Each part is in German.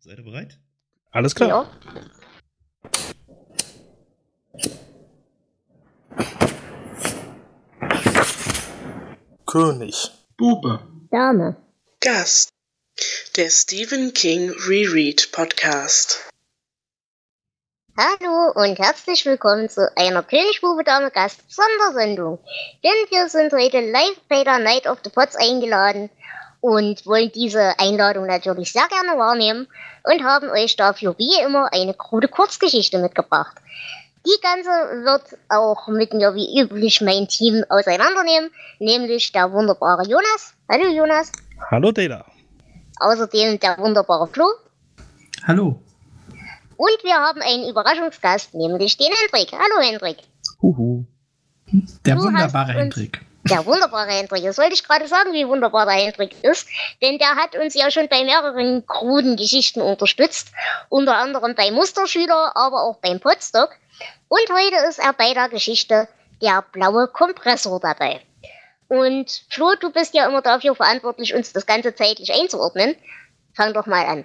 Seid ihr bereit? Alles klar. Ja. König. Bube. Dame. Gast. Der Stephen King Reread Podcast. Hallo und herzlich willkommen zu einer König, Bube, Dame, Gast Sondersendung. Denn wir sind heute live bei der Night of the Pots eingeladen und wollen diese Einladung natürlich sehr gerne wahrnehmen und haben euch dafür wie immer eine krude Kurzgeschichte mitgebracht. Die ganze wird auch mit mir wie üblich mein Team auseinandernehmen, nämlich der wunderbare Jonas. Hallo Jonas. Hallo Data. Außerdem der wunderbare Flo. Hallo. Und wir haben einen Überraschungsgast, nämlich den Hendrik. Hallo Hendrik. Huhu. Der du wunderbare Hendrik. Der wunderbare Hendrik. Das wollte ich gerade sagen, wie wunderbar der Hendrik ist. Denn der hat uns ja schon bei mehreren kruden Geschichten unterstützt. Unter anderem beim Musterschüler, aber auch beim Podstock. Und heute ist er bei der Geschichte Der blaue Kompressor dabei. Und Flo, du bist ja immer dafür verantwortlich, uns das Ganze zeitlich einzuordnen. Fang doch mal an.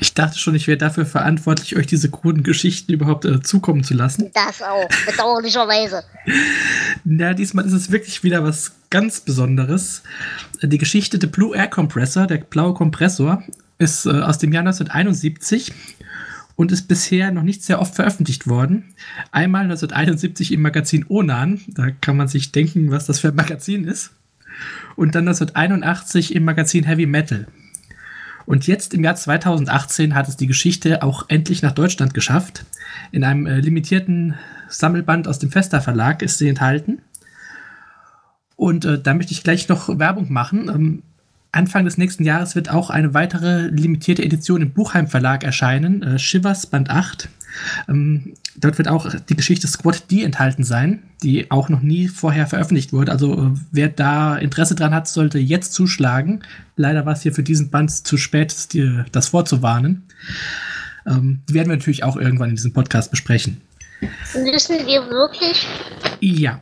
Ich dachte schon, ich wäre dafür verantwortlich, euch diese kruden Geschichten überhaupt äh, zukommen zu lassen. Das auch, bedauerlicherweise. Na, diesmal ist es wirklich wieder was ganz Besonderes. Die Geschichte der Blue Air Compressor, der blaue Kompressor, ist äh, aus dem Jahr 1971 und ist bisher noch nicht sehr oft veröffentlicht worden. Einmal 1971 im Magazin Onan, da kann man sich denken, was das für ein Magazin ist. Und dann 1981 im Magazin Heavy Metal. Und jetzt im Jahr 2018 hat es die Geschichte auch endlich nach Deutschland geschafft. In einem äh, limitierten Sammelband aus dem Fester Verlag ist sie enthalten. Und äh, da möchte ich gleich noch Werbung machen. Ähm, Anfang des nächsten Jahres wird auch eine weitere limitierte Edition im Buchheim Verlag erscheinen, äh, Shivers Band 8. Ähm, dort wird auch die Geschichte Squad D enthalten sein, die auch noch nie vorher veröffentlicht wurde. Also äh, wer da Interesse dran hat, sollte jetzt zuschlagen. Leider war es hier für diesen Band zu spät, das vorzuwarnen. Ähm, die werden wir natürlich auch irgendwann in diesem Podcast besprechen. Müssen wir wirklich? Ja.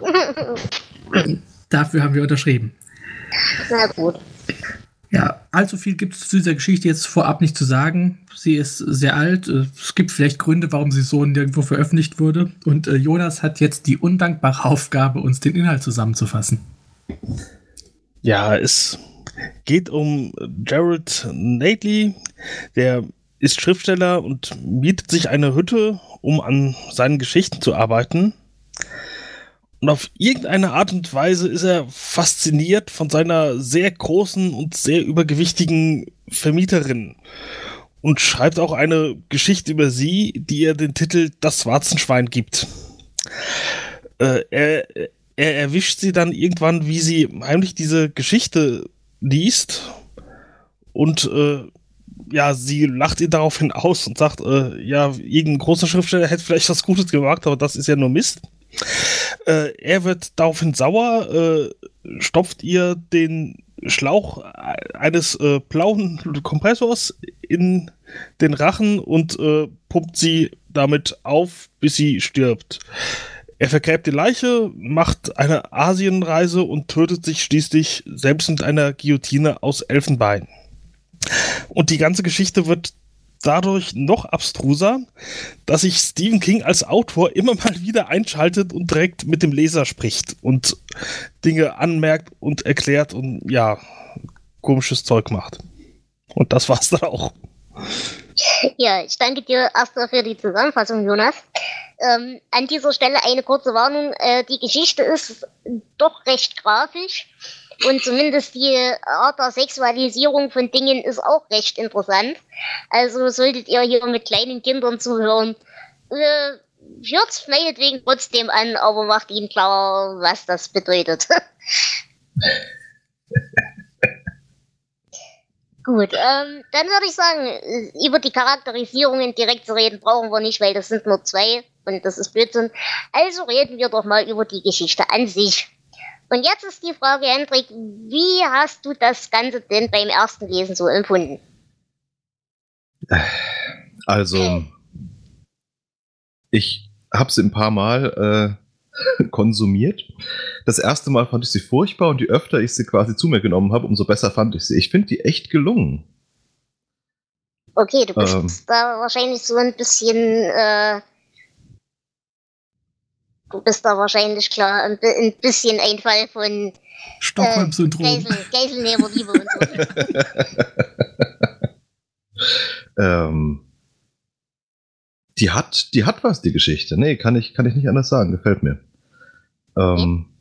Dafür haben wir unterschrieben. Na gut. Ja, allzu viel gibt es zu dieser Geschichte jetzt vorab nicht zu sagen. Sie ist sehr alt. Es gibt vielleicht Gründe, warum sie so nirgendwo veröffentlicht wurde. Und äh, Jonas hat jetzt die undankbare Aufgabe, uns den Inhalt zusammenzufassen. Ja, es geht um Gerald Nately. Der ist Schriftsteller und mietet sich eine Hütte, um an seinen Geschichten zu arbeiten. Und auf irgendeine Art und Weise ist er fasziniert von seiner sehr großen und sehr übergewichtigen Vermieterin und schreibt auch eine Geschichte über sie, die ihr den Titel Das Warzenschwein gibt. Äh, er, er erwischt sie dann irgendwann, wie sie heimlich diese Geschichte liest und äh, ja, sie lacht ihn daraufhin aus und sagt, äh, ja, irgendein großer Schriftsteller hätte vielleicht was Gutes gemacht, aber das ist ja nur Mist. Äh, er wird daraufhin sauer, äh, stopft ihr den Schlauch eines äh, blauen Kompressors in den Rachen und äh, pumpt sie damit auf, bis sie stirbt. Er vergräbt die Leiche, macht eine Asienreise und tötet sich schließlich selbst mit einer Guillotine aus Elfenbein. Und die ganze Geschichte wird dadurch noch abstruser, dass sich Stephen King als Autor immer mal wieder einschaltet und direkt mit dem Leser spricht und Dinge anmerkt und erklärt und ja, komisches Zeug macht. Und das war's dann auch. Ja, ich danke dir erstmal für die Zusammenfassung, Jonas. Ähm, an dieser Stelle eine kurze Warnung. Äh, die Geschichte ist doch recht grafisch. Und zumindest die Art der Sexualisierung von Dingen ist auch recht interessant. Also solltet ihr hier mit kleinen Kindern zuhören, äh, hört's meinetwegen trotzdem an, aber macht ihnen klar, was das bedeutet. Gut, ähm, dann würde ich sagen, über die Charakterisierungen direkt zu reden brauchen wir nicht, weil das sind nur zwei und das ist Blödsinn. Also reden wir doch mal über die Geschichte an sich. Und jetzt ist die Frage, Hendrik, wie hast du das Ganze denn beim ersten Lesen so empfunden? Also, ich habe sie ein paar Mal äh, konsumiert. Das erste Mal fand ich sie furchtbar und je öfter ich sie quasi zu mir genommen habe, umso besser fand ich sie. Ich finde die echt gelungen. Okay, du bist ähm, da wahrscheinlich so ein bisschen, äh, du bist da wahrscheinlich klar ein, ein bisschen ein Fall von Stockholm-Syndrom. Äh, Geisel, Geiselnehmerliebe und so. ähm, die hat, die hat was, die Geschichte. Nee, kann ich, kann ich nicht anders sagen. Gefällt mir. Ähm.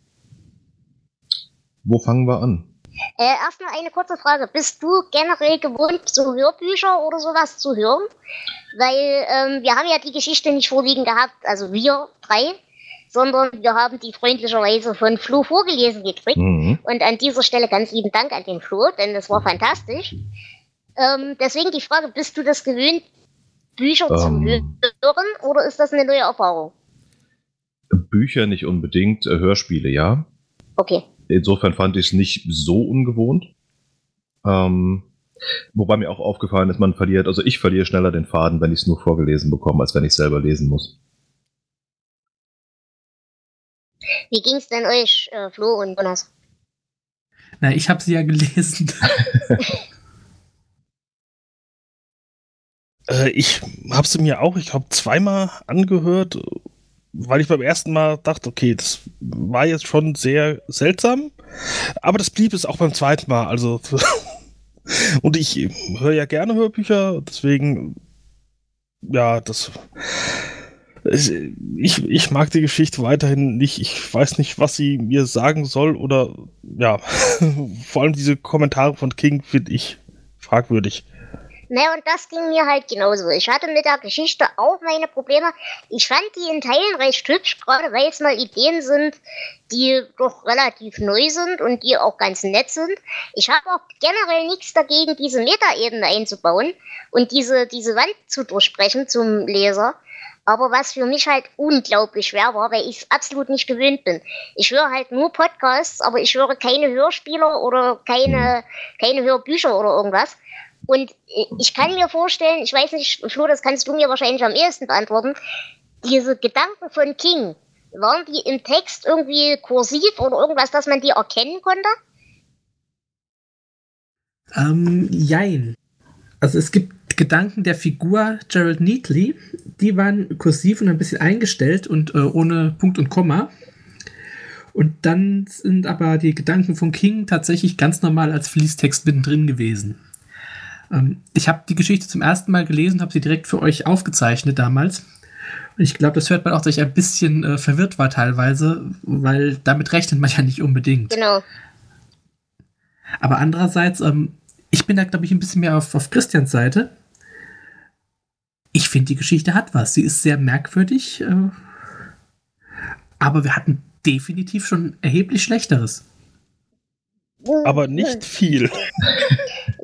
Wo fangen wir an? Äh, erstmal eine kurze Frage. Bist du generell gewohnt, so Hörbücher oder sowas zu hören? Weil ähm, wir haben ja die Geschichte nicht vorliegen gehabt, also wir drei, sondern wir haben die freundlicherweise von Flo vorgelesen gekriegt. Mhm. Und an dieser Stelle ganz lieben Dank an den Flo, denn das war fantastisch. Ähm, deswegen die Frage, bist du das gewöhnt, Bücher ähm, zu hören oder ist das eine neue Erfahrung? Bücher nicht unbedingt, äh, Hörspiele, ja. Okay. Insofern fand ich es nicht so ungewohnt. Ähm, wobei mir auch aufgefallen ist, man verliert, also ich verliere schneller den Faden, wenn ich es nur vorgelesen bekomme, als wenn ich selber lesen muss. Wie ging es denn euch, äh, Flo und Jonas? Na, ich habe sie ja gelesen. äh, ich habe sie mir auch, ich glaube, zweimal angehört weil ich beim ersten Mal dachte, okay, das war jetzt schon sehr seltsam, aber das blieb es auch beim zweiten Mal. Also und ich höre ja gerne Hörbücher, deswegen ja, das ich, ich mag die Geschichte weiterhin nicht. Ich weiß nicht, was sie mir sagen soll oder ja, vor allem diese Kommentare von King finde ich fragwürdig. Ne, und das ging mir halt genauso. Ich hatte mit der Geschichte auch meine Probleme. Ich fand die in Teilen recht hübsch, gerade weil es mal Ideen sind, die doch relativ neu sind und die auch ganz nett sind. Ich habe auch generell nichts dagegen, diese Metaebene einzubauen und diese, diese Wand zu durchbrechen zum Leser. Aber was für mich halt unglaublich schwer war, weil ich es absolut nicht gewöhnt bin. Ich höre halt nur Podcasts, aber ich höre keine Hörspiele oder keine, keine Hörbücher oder irgendwas. Und äh, ich kann mir vorstellen, ich weiß nicht, Flo, das kannst du mir wahrscheinlich am ehesten beantworten, diese Gedanken von King, waren die im Text irgendwie kursiv oder irgendwas, dass man die erkennen konnte? Ähm, jein. Also es gibt Gedanken der Figur Gerald Neatley, die waren kursiv und ein bisschen eingestellt und äh, ohne Punkt und Komma. Und dann sind aber die Gedanken von King tatsächlich ganz normal als Fließtext mittendrin gewesen. Ähm, ich habe die Geschichte zum ersten Mal gelesen, habe sie direkt für euch aufgezeichnet damals. Ich glaube, das hört man auch, dass ich ein bisschen äh, verwirrt war teilweise, weil damit rechnet man ja nicht unbedingt. Genau. Aber andererseits, ähm, ich bin da, glaube ich, ein bisschen mehr auf, auf Christians Seite. Ich finde, die Geschichte hat was. Sie ist sehr merkwürdig, äh, aber wir hatten definitiv schon erheblich Schlechteres. Aber nicht viel.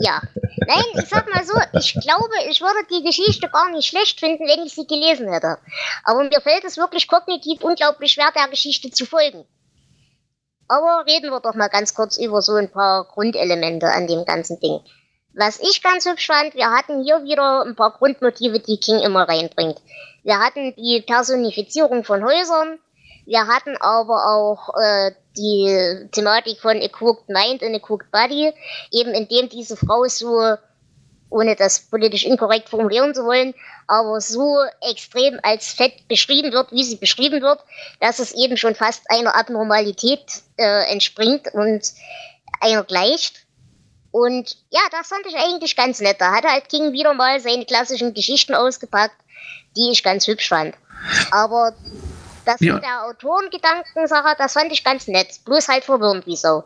Ja. Nein, ich sag mal so, ich glaube, ich würde die Geschichte gar nicht schlecht finden, wenn ich sie gelesen hätte. Aber mir fällt es wirklich kognitiv unglaublich schwer, der Geschichte zu folgen. Aber reden wir doch mal ganz kurz über so ein paar Grundelemente an dem ganzen Ding. Was ich ganz hübsch fand, wir hatten hier wieder ein paar Grundmotive, die King immer reinbringt. Wir hatten die Personifizierung von Häusern, wir hatten aber auch äh, die Thematik von A Cooked Mind and A Cooked Body, eben indem diese Frau so, ohne das politisch inkorrekt formulieren zu wollen, aber so extrem als fett beschrieben wird, wie sie beschrieben wird, dass es eben schon fast einer Abnormalität äh, entspringt und einer gleicht. Und ja, das fand ich eigentlich ganz nett. Da hat halt King wieder mal seine klassischen Geschichten ausgepackt, die ich ganz hübsch fand. Aber das ja. mit der Autorengedankensache, das fand ich ganz nett. Bloß halt verwirrend wie so.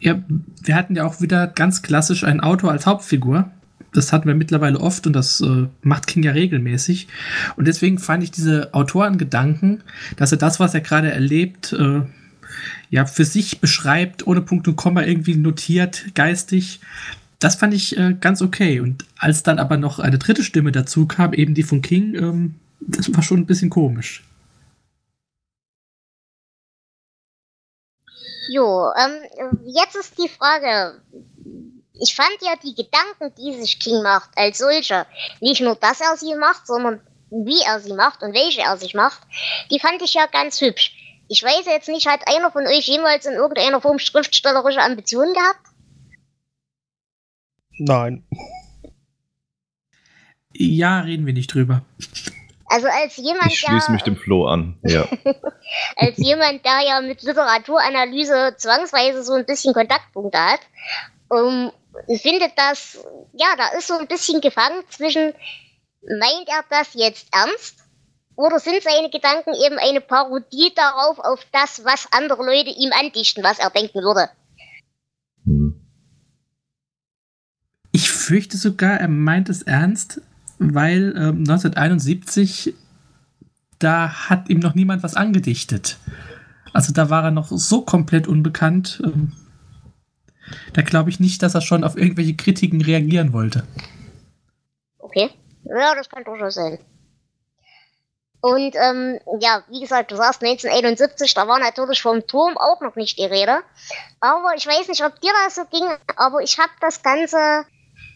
Ja, wir hatten ja auch wieder ganz klassisch ein Auto als Hauptfigur. Das hatten wir mittlerweile oft und das äh, macht King ja regelmäßig. Und deswegen fand ich diese Autorengedanken, dass er das, was er gerade erlebt, äh, ja, für sich beschreibt, ohne Punkt und Komma irgendwie notiert, geistig. Das fand ich äh, ganz okay. Und als dann aber noch eine dritte Stimme dazu kam, eben die von King, ähm, das war schon ein bisschen komisch. Jo, ähm, jetzt ist die Frage. Ich fand ja die Gedanken, die sich King macht, als solcher, nicht nur, dass er sie macht, sondern wie er sie macht und welche er sich macht, die fand ich ja ganz hübsch. Ich weiß jetzt nicht, hat einer von euch jemals in irgendeiner Form schriftstellerische Ambitionen gehabt? Nein. Ja, reden wir nicht drüber. Also als jemand, Ich schließe der, mich dem Flo an. Ja. als jemand, der ja mit Literaturanalyse zwangsweise so ein bisschen Kontaktpunkte hat, um, findet das, ja, da ist so ein bisschen gefangen zwischen, meint er das jetzt ernst? Oder sind seine Gedanken eben eine Parodie darauf, auf das, was andere Leute ihm andichten, was er denken würde? Hm. Ich fürchte sogar, er meint es ernst, weil ähm, 1971, da hat ihm noch niemand was angedichtet. Also da war er noch so komplett unbekannt. Ähm, da glaube ich nicht, dass er schon auf irgendwelche Kritiken reagieren wollte. Okay. Ja, das kann durchaus sein. Und ähm, ja, wie gesagt, du sagst 1971, da war natürlich vom Turm auch noch nicht die Rede. Aber ich weiß nicht, ob dir das so ging, aber ich habe das Ganze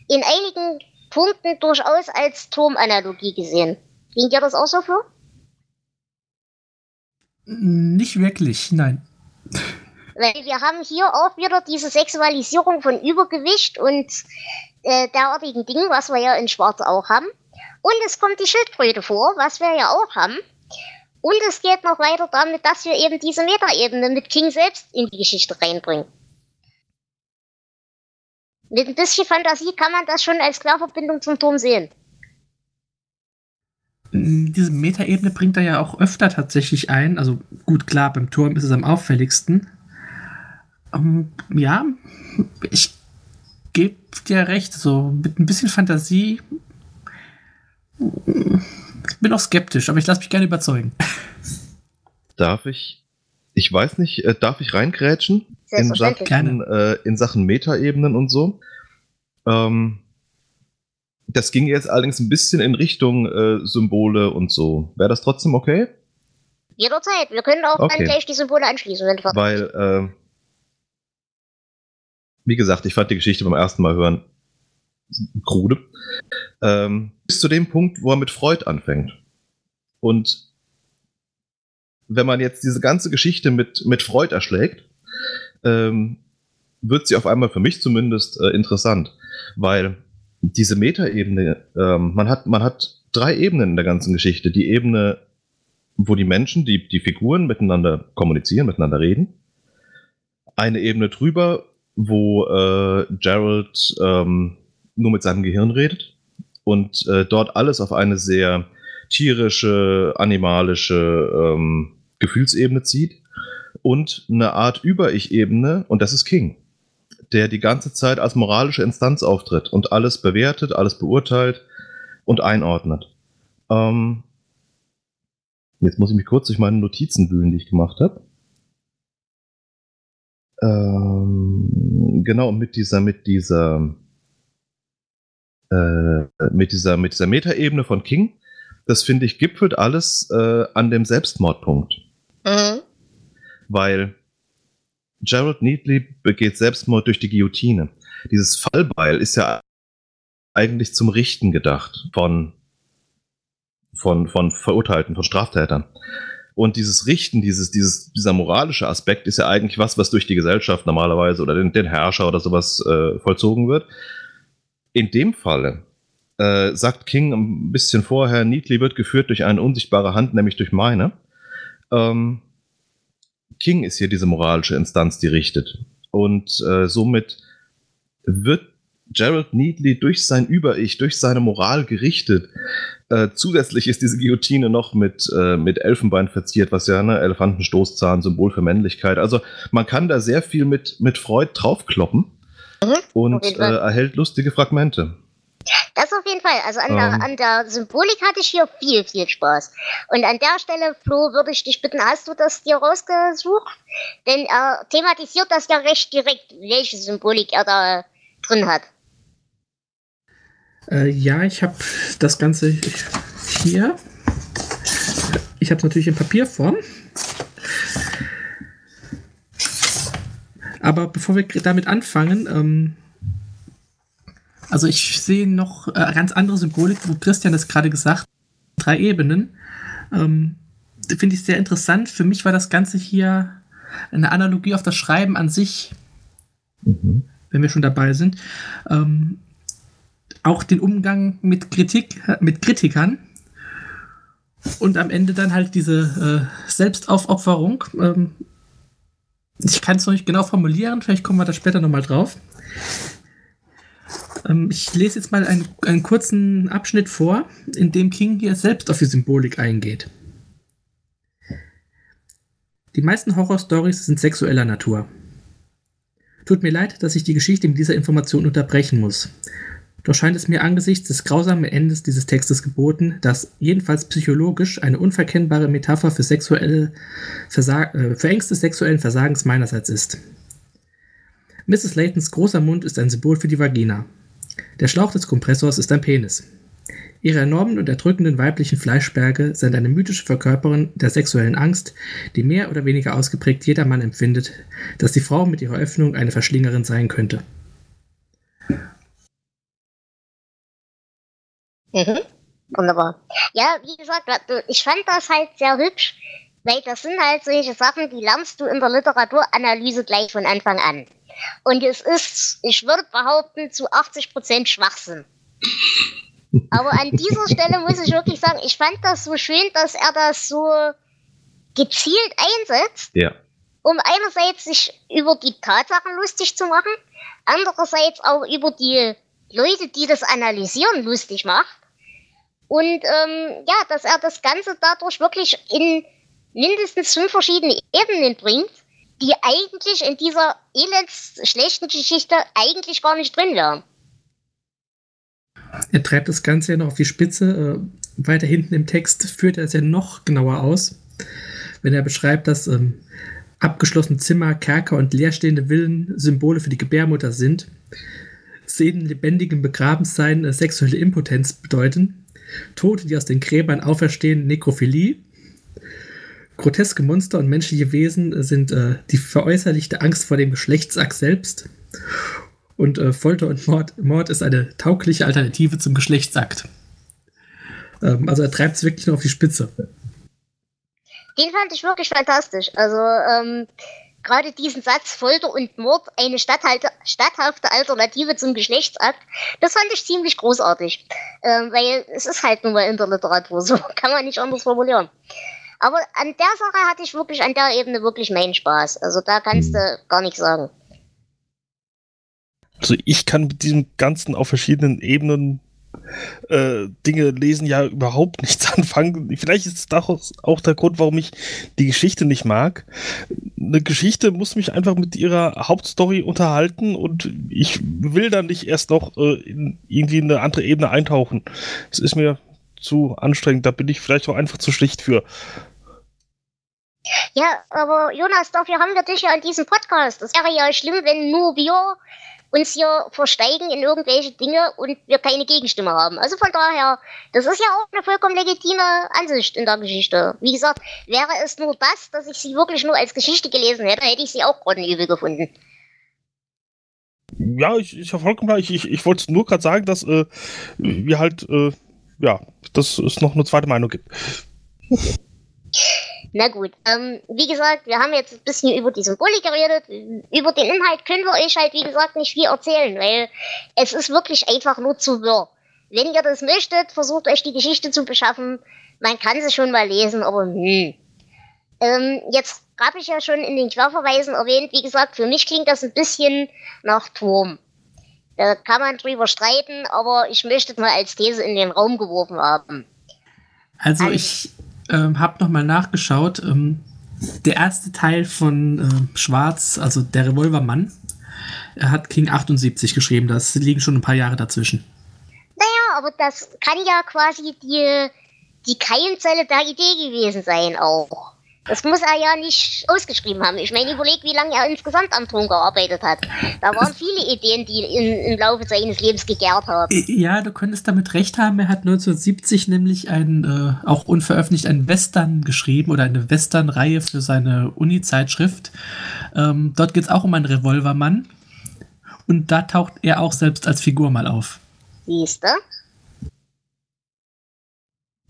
in einigen Punkten durchaus als Turmanalogie gesehen. Ging dir das auch so vor? Nicht wirklich, nein. Weil wir haben hier auch wieder diese Sexualisierung von Übergewicht und äh, derartigen Dingen, was wir ja in Schwarz auch haben. Und es kommt die Schildkröte vor, was wir ja auch haben. Und es geht noch weiter damit, dass wir eben diese Metaebene mit King selbst in die Geschichte reinbringen. Mit ein bisschen Fantasie kann man das schon als Querverbindung zum Turm sehen. Diese Metaebene bringt er ja auch öfter tatsächlich ein. Also gut, klar, beim Turm ist es am auffälligsten. Ähm, ja, ich gebe dir recht. So mit ein bisschen Fantasie ich bin auch skeptisch, aber ich lasse mich gerne überzeugen. Darf ich, ich weiß nicht, äh, darf ich reingrätschen? In. Sachen, äh, in Sachen Metaebenen und so. Ähm, das ging jetzt allerdings ein bisschen in Richtung äh, Symbole und so. Wäre das trotzdem okay? Jederzeit. Wir können auch Okay. dann gleich die Symbole anschließen, Weil, äh, wie gesagt, ich fand die Geschichte beim ersten Mal hören krude. Ähm, bis zu dem Punkt, wo er mit Freud anfängt. Und wenn man jetzt diese ganze Geschichte mit, mit Freud erschlägt, ähm, wird sie auf einmal für mich zumindest äh, interessant. Weil diese Metaebene, ähm, man, hat, man hat drei Ebenen in der ganzen Geschichte. Die Ebene, wo die Menschen, die, die Figuren miteinander kommunizieren, miteinander reden. Eine Ebene drüber, wo äh, Gerald ähm, nur mit seinem Gehirn redet und äh, dort alles auf eine sehr tierische, animalische ähm, Gefühlsebene zieht und eine Art Über-Ich-Ebene und das ist King, der die ganze Zeit als moralische Instanz auftritt und alles bewertet, alles beurteilt und einordnet. Ähm, jetzt muss ich mich kurz durch meine Notizen wühlen, die ich gemacht habe. Ähm, genau, mit dieser, mit dieser, mit dieser, mit dieser Metaebene von King, das finde ich gipfelt alles äh, an dem Selbstmordpunkt. Mhm. Weil Gerald Neatley begeht Selbstmord durch die Guillotine. Dieses Fallbeil ist ja eigentlich zum Richten gedacht von, von, von Verurteilten, von Straftätern. Und dieses Richten, dieses, dieses, dieser moralische Aspekt ist ja eigentlich was, was durch die Gesellschaft normalerweise oder den, den Herrscher oder sowas äh, vollzogen wird. In dem Falle äh, sagt King ein bisschen vorher, Neatley wird geführt durch eine unsichtbare Hand, nämlich durch meine. Ähm, King ist hier diese moralische Instanz, die richtet. Und äh, somit wird Gerald Neatley durch sein Über-Ich, durch seine Moral gerichtet. Äh, zusätzlich ist diese Guillotine noch mit, äh, mit Elfenbein verziert, was ja, ne, Elefantenstoßzahn, Symbol für Männlichkeit. Also man kann da sehr viel mit, mit Freud draufkloppen Mhm, und äh, erhält lustige Fragmente. Das auf jeden Fall. Also an, Ähm. der, an der Symbolik hatte ich hier viel, viel Spaß. Und an der Stelle, Flo, würde ich dich bitten, hast du das dir rausgesucht? Denn er thematisiert das ja recht direkt, welche Symbolik er da drin hat. Äh, ja, ich habe das Ganze hier. Ich habe es natürlich in Papierform. Aber bevor wir damit anfangen, ähm, also ich sehe noch äh, ganz andere Symbolik, wo Christian das gerade gesagt, drei Ebenen. Ähm, Finde ich sehr interessant. Für mich war das Ganze hier eine Analogie auf das Schreiben an sich, Mhm. wenn wir schon dabei sind. Ähm, auch den Umgang mit Kritik, mit Kritikern und am Ende dann halt diese äh, Selbstaufopferung. Ähm, ich kann es noch nicht genau formulieren, vielleicht kommen wir da später nochmal drauf. Ähm, ich lese jetzt mal einen, einen kurzen Abschnitt vor, in dem King hier selbst auf die Symbolik eingeht. Die meisten Horrorstories sind sexueller Natur. Tut mir leid, dass ich die Geschichte mit dieser Information unterbrechen muss. Doch scheint es mir angesichts des grausamen Endes dieses Textes geboten, dass jedenfalls psychologisch eine unverkennbare Metapher für, sexuelle Versag äh, für Ängste sexuellen Versagens meinerseits ist. Mrs. Laytons großer Mund ist ein Symbol für die Vagina. Der Schlauch des Kompressors ist ein Penis. Ihre enormen und erdrückenden weiblichen Fleischberge sind eine mythische Verkörperung der sexuellen Angst, die mehr oder weniger ausgeprägt jeder Mann empfindet, dass die Frau mit ihrer Öffnung eine Verschlingerin sein könnte. Mhm. Wunderbar. Ja, wie gesagt, ich fand das halt sehr hübsch, weil das sind halt solche Sachen, die lernst du in der Literaturanalyse gleich von Anfang an. Und es ist, ich würde behaupten, zu 80% Schwachsinn. Aber an dieser Stelle muss ich wirklich sagen, ich fand das so schön, dass er das so gezielt einsetzt, Ja. um einerseits sich über die Tatsachen lustig zu machen, andererseits auch über die Leute, die das analysieren, lustig macht. Und ähm, ja, dass er das Ganze dadurch wirklich in mindestens fünf verschiedene Ebenen bringt, die eigentlich in dieser elends schlechten Geschichte eigentlich gar nicht drin wären. Er treibt das Ganze ja noch auf die Spitze. Äh, weiter hinten im Text führt er es ja noch genauer aus, wenn er beschreibt, dass ähm, abgeschlossene Zimmer, Kerker und leerstehende Villen Symbole für die Gebärmutter sind. Szenen lebendigem Begrabensein äh, sexuelle Impotenz bedeuten. Tote, die aus den Gräbern auferstehen, Nekrophilie. Groteske Monster und menschliche Wesen sind äh, die veräußerlichte Angst vor dem Geschlechtsakt selbst. Und äh, Folter und Mord, Mord ist eine taugliche Alternative zum Geschlechtsakt. Ähm, also er treibt es wirklich nur auf die Spitze. Den fand ich wirklich fantastisch. Also ähm, gerade diesen Satz Folter und Mord, eine statthafte, statthafte Alternative zum Geschlechtsakt, das fand ich ziemlich großartig. Ähm, weil es ist halt nun mal in der Literatur so, kann man nicht anders formulieren. Aber an der Sache hatte ich wirklich an der Ebene wirklich meinen Spaß. Also da kannst du gar nichts sagen. Also ich kann mit diesem Ganzen auf verschiedenen Ebenen äh, Dinge lesen ja überhaupt nichts anfangen. Vielleicht ist das auch, auch der Grund, warum ich die Geschichte nicht mag. Eine Geschichte muss mich einfach mit ihrer Hauptstory unterhalten und ich will dann nicht erst noch äh, in irgendwie eine andere Ebene eintauchen. Es ist mir zu anstrengend, da bin ich vielleicht auch einfach zu schlicht für. Ja, aber Jonas, dafür haben wir dich ja an diesem Podcast. Das wäre ja schlimm, wenn nur wir uns hier versteigen in irgendwelche Dinge und wir keine Gegenstimme haben. Also von daher, das ist ja auch eine vollkommen legitime Ansicht in der Geschichte. Wie gesagt, wäre es nur das, dass ich sie wirklich nur als Geschichte gelesen hätte, hätte ich sie auch grottenübel gefunden. Ja, ich, ich habe vollkommen klar. Ich, ich, ich wollte nur gerade sagen, dass äh, wir halt, äh, ja, dass es noch eine zweite Meinung gibt. Na gut, ähm, wie gesagt, wir haben jetzt ein bisschen über die Symbolik geredet. Über den Inhalt können wir euch halt, wie gesagt, nicht viel erzählen, weil es ist wirklich einfach nur zu wirr. Wenn ihr das möchtet, versucht euch die Geschichte zu beschaffen. Man kann sie schon mal lesen, aber hm. Ähm, jetzt habe ich ja schon in den Querverweisen erwähnt, wie gesagt, für mich klingt das ein bisschen nach Turm. Da kann man drüber streiten, aber ich möchte es mal als These in den Raum geworfen haben. Also ich ähm, habe nochmal nachgeschaut. Ähm, der erste Teil von äh, Schwarz, also der Revolvermann, er hat King 78 geschrieben. Das liegen schon ein paar Jahre dazwischen. Naja, aber das kann ja quasi die, die Keimzelle der Idee gewesen sein auch. Das muss er ja nicht ausgeschrieben haben. Ich meine, überleg, wie lange er insgesamt am Thron gearbeitet hat. Da waren viele Ideen, die in, im Laufe seines Lebens gegärt haben. Ja, du könntest damit recht haben. Er hat 1970 nämlich ein, äh, auch unveröffentlicht, einen Western geschrieben oder eine Western-Reihe für seine Uni-Zeitschrift. Ähm, dort geht es auch um einen Revolvermann. Und da taucht er auch selbst als Figur mal auf. Siehste?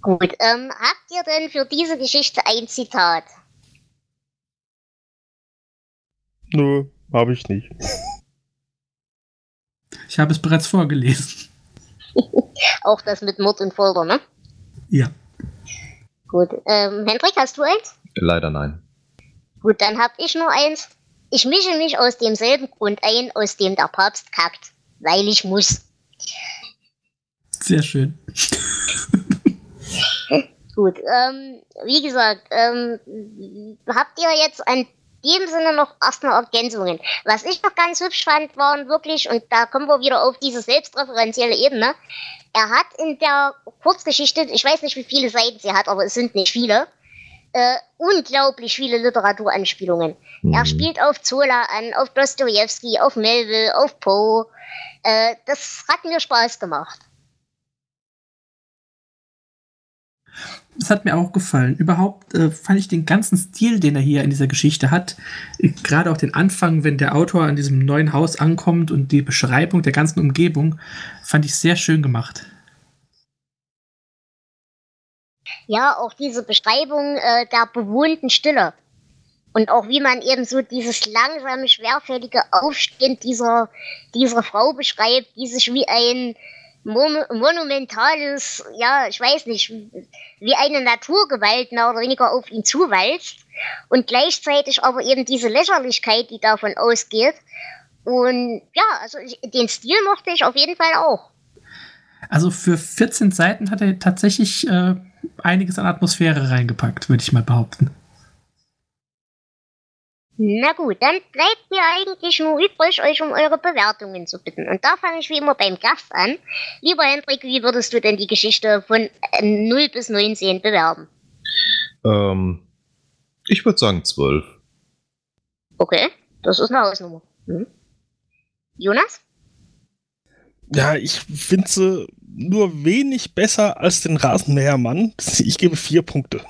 Gut, ähm, habt ihr denn für diese Geschichte ein Zitat? Nö, habe ich nicht. Ich habe es bereits vorgelesen. Auch das mit Mord und Folter, ne? Ja. Gut. Ähm, Hendrik, hast du eins? Leider nein. Gut, dann hab ich nur eins. Ich mische mich aus demselben Grund ein, aus dem der Papst kackt. Weil ich muss. Sehr schön. Gut, ähm, wie gesagt, ähm, habt ihr jetzt an dem Sinne noch erstmal Ergänzungen? Was ich noch ganz hübsch fand, waren wirklich, und da kommen wir wieder auf diese selbstreferenzielle Ebene, er hat in der Kurzgeschichte, ich weiß nicht, wie viele Seiten sie hat, aber es sind nicht viele, äh, unglaublich viele Literaturanspielungen. Mhm. Er spielt auf Zola an, auf Dostoevsky, auf Melville, auf Poe. Äh, das hat mir Spaß gemacht. Das hat mir auch gefallen. Überhaupt äh, fand ich den ganzen Stil, den er hier in dieser Geschichte hat, äh, gerade auch den Anfang, wenn der Autor an diesem neuen Haus ankommt und die Beschreibung der ganzen Umgebung, fand ich sehr schön gemacht. Ja, auch diese Beschreibung äh, der bewohnten Stille. Und auch wie man eben so dieses langsame, schwerfällige Aufstehen dieser, dieser Frau beschreibt, die sich wie ein mon monumentales, ja, ich weiß nicht, wie eine Naturgewalt mehr oder weniger auf ihn zuwalzt. Und gleichzeitig aber eben diese Lächerlichkeit, die davon ausgeht. Und ja, also ich, den Stil mochte ich auf jeden Fall auch. Also für 14 Seiten hat er tatsächlich äh, einiges an Atmosphäre reingepackt, würde ich mal behaupten. Na gut, dann bleibt mir eigentlich nur übrig, euch um eure Bewertungen zu bitten. Und da fange ich wie immer beim Gast an. Lieber Hendrik, wie würdest du denn die Geschichte von äh, 0 bis 19 bewerben? Ähm, ich würde sagen 12. Okay, das ist eine Hausnummer. Hm. Jonas? Ja, ich finde sie nur wenig besser als den Rasenmähermann. Ich gebe vier Punkte.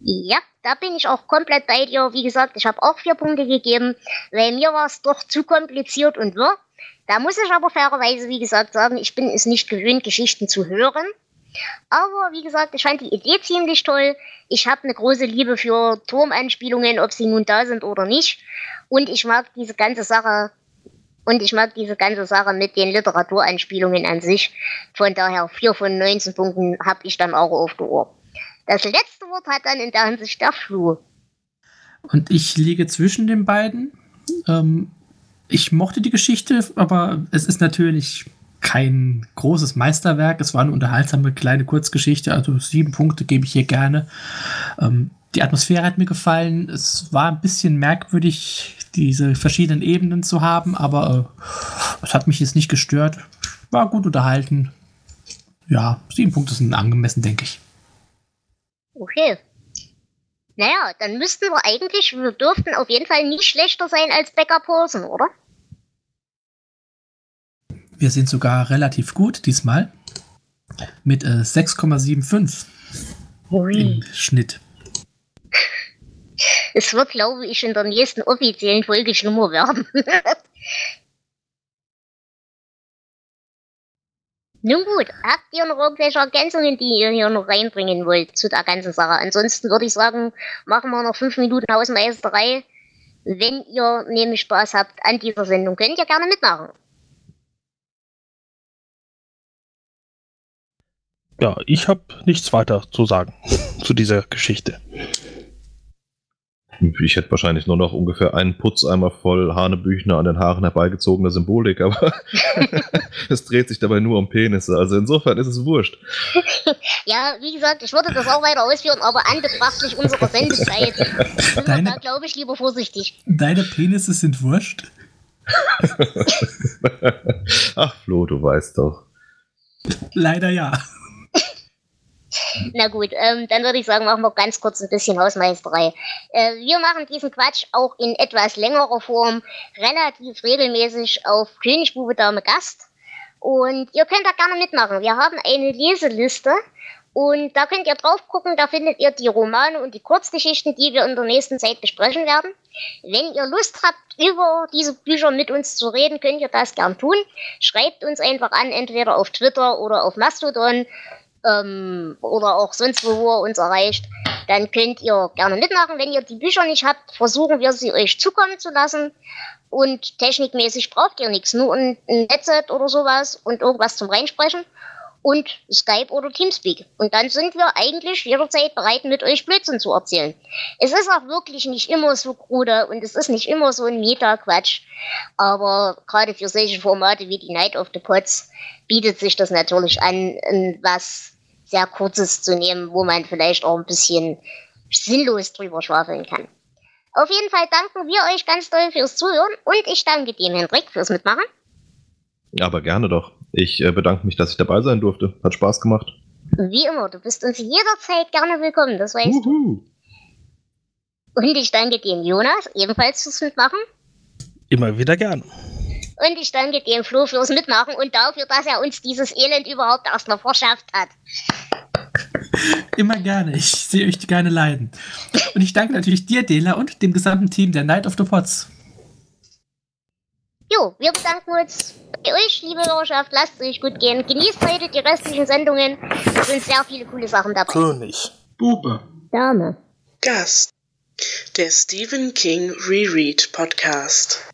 Ja, da bin ich auch komplett bei dir. Wie gesagt, ich habe auch vier Punkte gegeben, weil mir war es doch zu kompliziert und wirr. Da muss ich aber fairerweise, wie gesagt, sagen, ich bin es nicht gewöhnt, Geschichten zu hören. Aber wie gesagt, ich fand die Idee ziemlich toll. Ich habe eine große Liebe für Turmanspielungen, ob sie nun da sind oder nicht. Und ich mag diese ganze Sache. Und ich mag diese ganze Sache mit den Literaturanspielungen an sich. Von daher, vier von 19 Punkten habe ich dann auch auf der Uhr. Das letzte Wort hat dann in der der Flu. Und ich liege zwischen den beiden. Ähm, ich mochte die Geschichte, aber es ist natürlich kein großes Meisterwerk. Es war eine unterhaltsame kleine Kurzgeschichte. Also sieben Punkte gebe ich hier gerne. Ähm, die Atmosphäre hat mir gefallen. Es war ein bisschen merkwürdig, diese verschiedenen Ebenen zu haben, aber äh, es hat mich jetzt nicht gestört. War gut unterhalten. Ja, sieben Punkte sind angemessen, denke ich. Okay. Naja, dann müssten wir eigentlich, wir dürften auf jeden Fall nicht schlechter sein als Becker Posen, oder? Wir sind sogar relativ gut diesmal. Mit äh, 6,75 im Schnitt. Es wird, glaube ich, in der nächsten offiziellen Folge schlimmer werden. Nun gut, habt ihr noch irgendwelche Ergänzungen, die ihr hier noch reinbringen wollt zu der ganzen Sache? Ansonsten würde ich sagen, machen wir noch fünf Minuten Hausmeisterei. Wenn ihr nämlich Spaß habt an dieser Sendung, könnt ihr gerne mitmachen. Ja, ich habe nichts weiter zu sagen zu dieser Geschichte. Ich hätte wahrscheinlich nur noch ungefähr einen Putzeimer voll Hanebüchner an den Haaren herbeigezogener Symbolik, aber es dreht sich dabei nur um Penisse. Also insofern ist es wurscht. Ja, wie gesagt, ich würde das auch weiter ausführen, aber anbetrachtlich unserer Sendezeit sind wir Deine- da, glaube ich, lieber vorsichtig. Deine Penisse sind wurscht. Ach Flo, du weißt doch. Leider ja. Na gut, ähm, dann würde ich sagen, machen wir ganz kurz ein bisschen Hausmeisterei. Äh, wir machen diesen Quatsch auch in etwas längerer Form, relativ regelmäßig auf König, Bube, Dame, Gast. Und ihr könnt da gerne mitmachen. Wir haben eine Leseliste und da könnt ihr drauf gucken, da findet ihr die Romane und die Kurzgeschichten, die wir in der nächsten Zeit besprechen werden. Wenn ihr Lust habt, über diese Bücher mit uns zu reden, könnt ihr das gern tun. Schreibt uns einfach an, entweder auf Twitter oder auf Mastodon ähm, oder auch sonst wo, wo ihr uns erreicht, dann könnt ihr gerne mitmachen. Wenn ihr die Bücher nicht habt, versuchen wir sie euch zukommen zu lassen. und technikmäßig braucht ihr nichts. Nur ein, ein Headset oder sowas und irgendwas zum Reinsprechen und Skype oder Teamspeak. Und dann sind wir eigentlich jederzeit bereit, mit euch Blödsinn zu erzählen. Es ist auch wirklich nicht immer so krude und es ist nicht immer so ein Meta-Quatsch. Aber gerade für solche Formate wie die Night of the Pots bietet sich das natürlich an, was sehr Kurzes zu nehmen, wo man vielleicht auch ein bisschen sinnlos drüber schwafeln kann. Auf jeden Fall danken wir euch ganz doll fürs Zuhören und ich danke dem Hendrik fürs Mitmachen. Aber gerne doch. Ich äh, bedanke mich, dass ich dabei sein durfte. Hat Spaß gemacht. Wie immer, du bist uns jederzeit gerne willkommen, das weißt Uhu. du. Und ich danke dem Jonas ebenfalls fürs Mitmachen. Immer wieder gern. Und ich danke dem Flo fürs Mitmachen und dafür, dass er uns dieses Elend überhaupt erst noch verschafft hat. Immer gerne. Ich sehe euch gerne leiden. Und ich danke natürlich dir, Dela, und dem gesamten Team der Night of the Pots. Jo, wir bedanken uns bei euch, liebe Hörerschaft. Lasst es euch gut gehen. Genießt heute die restlichen Sendungen. Es sind sehr viele coole Sachen dabei. König. Bube. Dame. Gast. Der Stephen King Reread Podcast.